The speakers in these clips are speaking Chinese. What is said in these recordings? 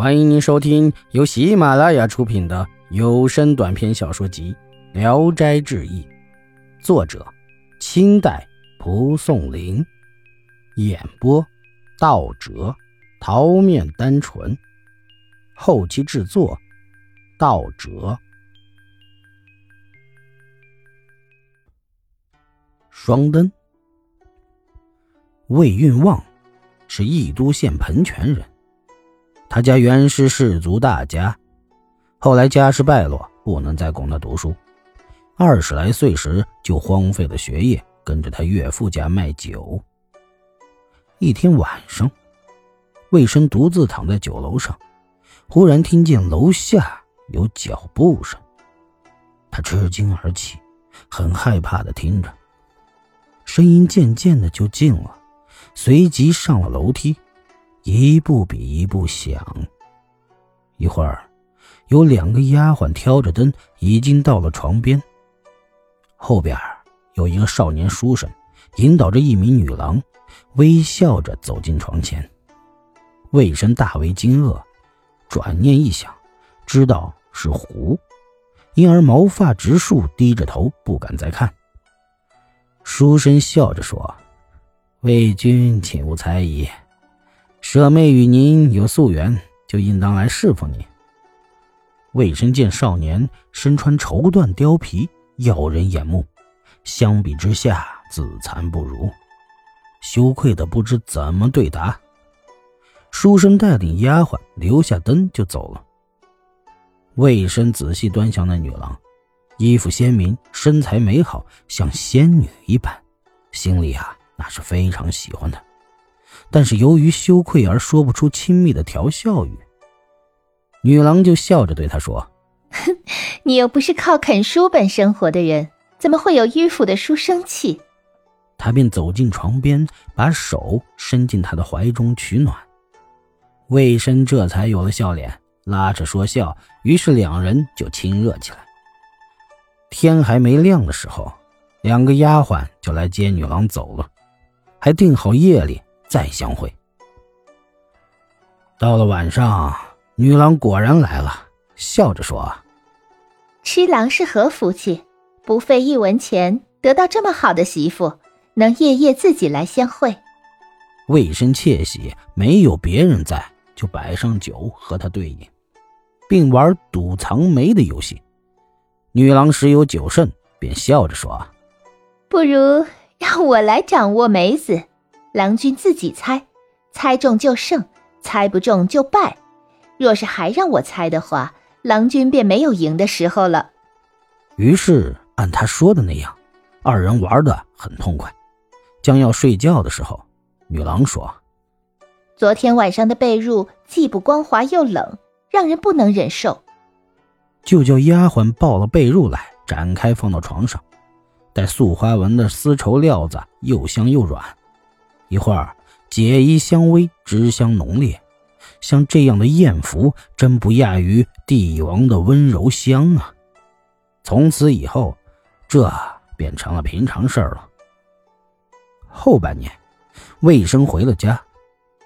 欢迎您收听由喜马拉雅出品的有声短篇小说集《聊斋志异》，作者：清代蒲松龄，演播：道哲、桃面单纯，后期制作：道哲。双灯，魏运旺是义都县盆泉人。他家原是氏族大家，后来家世败落，不能再供他读书。二十来岁时就荒废了学业，跟着他岳父家卖酒。一天晚上，魏生独自躺在酒楼上，忽然听见楼下有脚步声，他吃惊而起，很害怕的听着，声音渐渐的就近了，随即上了楼梯。一步比一步响。一会儿，有两个丫鬟挑着灯，已经到了床边。后边有一个少年书生，引导着一名女郎，微笑着走进床前。魏生大为惊愕，转念一想，知道是狐，因而毛发直竖，低着头不敢再看。书生笑着说：“魏君，请勿猜疑。”舍妹与您有夙缘，就应当来侍奉您。魏生见少年身穿绸缎貂皮，耀人眼目，相比之下自惭不如，羞愧的不知怎么对答。书生带领丫鬟留下灯就走了。魏生仔细端详那女郎，衣服鲜明，身材美好，像仙女一般，心里啊那是非常喜欢的。但是由于羞愧而说不出亲密的调笑语，女郎就笑着对他说：“哼，你又不是靠啃书本生活的人，怎么会有迂腐的书生气？”他便走进床边，把手伸进她的怀中取暖。魏深这才有了笑脸，拉着说笑，于是两人就亲热起来。天还没亮的时候，两个丫鬟就来接女郎走了，还定好夜里。再相会。到了晚上，女郎果然来了，笑着说：“痴郎是何福气？不费一文钱，得到这么好的媳妇，能夜夜自己来相会。”魏生窃喜，没有别人在，就摆上酒和他对饮，并玩赌藏梅的游戏。女郎时有酒甚，便笑着说：“不如让我来掌握梅子。”郎君自己猜，猜中就胜，猜不中就败。若是还让我猜的话，郎君便没有赢的时候了。于是按他说的那样，二人玩得很痛快。将要睡觉的时候，女郎说：“昨天晚上的被褥既不光滑又冷，让人不能忍受。”就叫丫鬟抱了被褥来，展开放到床上，带素花纹的丝绸料子，又香又软。一会儿，解衣香微，脂香浓烈，像这样的艳福，真不亚于帝王的温柔香啊！从此以后，这变成了平常事儿了。后半年，魏生回了家，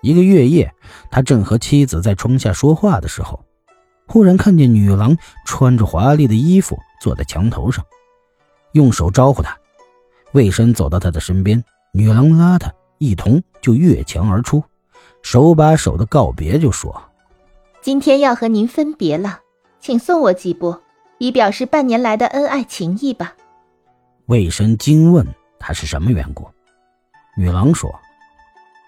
一个月夜，他正和妻子在窗下说话的时候，忽然看见女郎穿着华丽的衣服坐在墙头上，用手招呼他。魏生走到他的身边，女郎拉他。一同就越墙而出，手把手的告别，就说：“今天要和您分别了，请送我几步，以表示半年来的恩爱情谊吧。”魏生惊问他是什么缘故，女郎说：“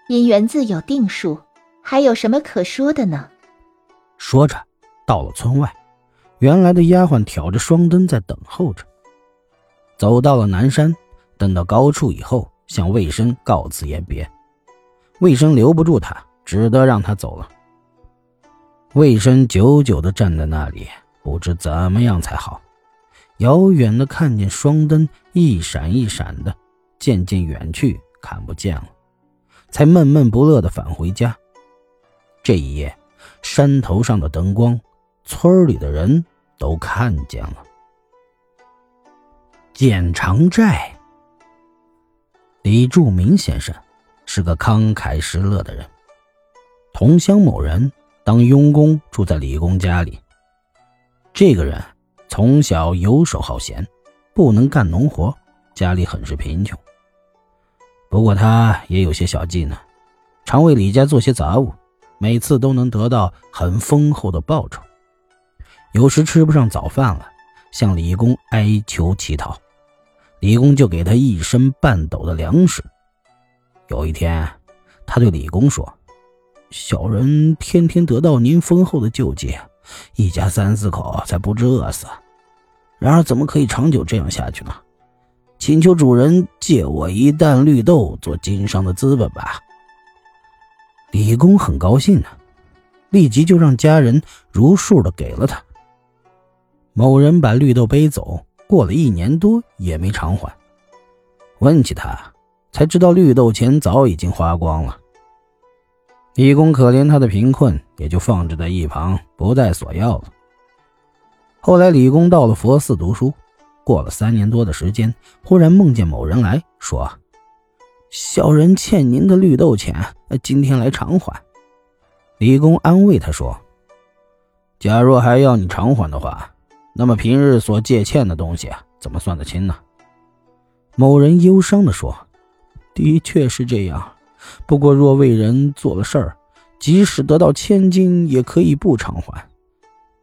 姻缘自有定数，还有什么可说的呢？”说着，到了村外，原来的丫鬟挑着双灯在等候着。走到了南山，等到高处以后。向魏生告辞言别，魏生留不住他，只得让他走了。魏生久久地站在那里，不知怎么样才好。遥远的看见双灯一闪一闪的，渐渐远去，看不见了，才闷闷不乐地返回家。这一夜，山头上的灯光，村里的人都看见了。剪长寨。李柱明先生是个慷慨施乐的人。同乡某人当佣工住在李公家里。这个人从小游手好闲，不能干农活，家里很是贫穷。不过他也有些小技能，常为李家做些杂物，每次都能得到很丰厚的报酬。有时吃不上早饭了，向李公哀求乞讨，李公就给他一身半斗的粮食。有一天，他对李公说：“小人天天得到您丰厚的救济，一家三四口才不致饿死。然而，怎么可以长久这样下去呢？请求主人借我一担绿豆做经商的资本吧。”李公很高兴呢，立即就让家人如数的给了他。某人把绿豆背走，过了一年多也没偿还。问起他，才知道绿豆钱早已经花光了。李公可怜他的贫困，也就放置在一旁，不再索要了。后来，李公到了佛寺读书，过了三年多的时间，忽然梦见某人来说：“小人欠您的绿豆钱，今天来偿还。”李公安慰他说：“假若还要你偿还的话。”那么平日所借欠的东西，怎么算得清呢？某人忧伤地说：“的确是这样，不过若为人做了事儿，即使得到千金，也可以不偿还。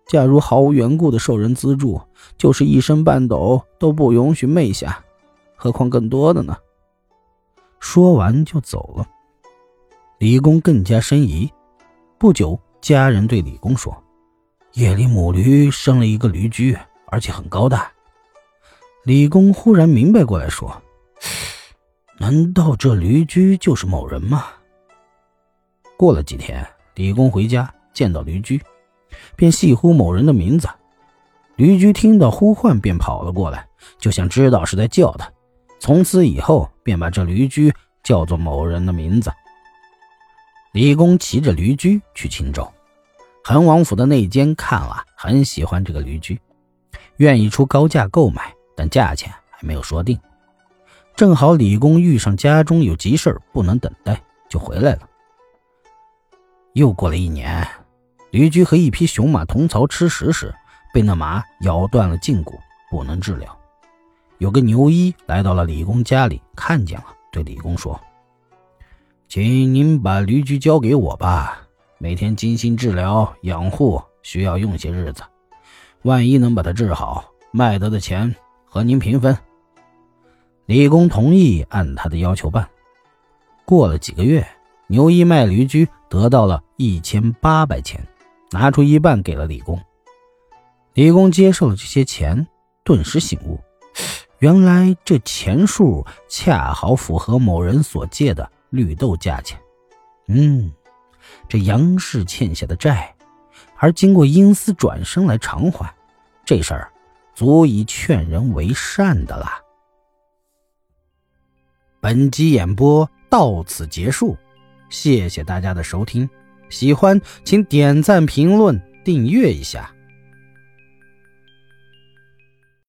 假如毫无缘故的受人资助，就是一身半斗都不允许昧下，何况更多的呢？”说完就走了。李公更加深疑。不久，家人对李公说。夜里，母驴生了一个驴驹，而且很高大。李公忽然明白过来，说：“难道这驴驹就是某人吗？”过了几天，李公回家见到驴驹，便细呼某人的名字。驴驹听到呼唤，便跑了过来，就像知道是在叫他。从此以后，便把这驴驹叫做某人的名字。李公骑着驴驹去青州。恒王府的内监看了，很喜欢这个驴驹，愿意出高价购买，但价钱还没有说定。正好李公遇上家中有急事不能等待，就回来了。又过了一年，驴驹和一匹雄马同槽吃食时，被那马咬断了胫骨，不能治疗。有个牛医来到了李公家里，看见了，对李公说：“请您把驴驹交给我吧。”每天精心治疗养护，需要用些日子。万一能把它治好，卖得的钱和您平分。李公同意按他的要求办。过了几个月，牛一卖驴驹得到了一千八百钱，拿出一半给了李公。李公接受了这些钱，顿时醒悟，原来这钱数恰好符合某人所借的绿豆价钱。嗯。这杨氏欠下的债，而经过阴司转生来偿还，这事儿足以劝人为善的了。本集演播到此结束，谢谢大家的收听，喜欢请点赞、评论、订阅一下。